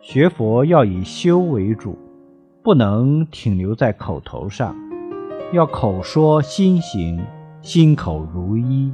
学佛要以修为主不能停留在口头上要口说心行心口如一。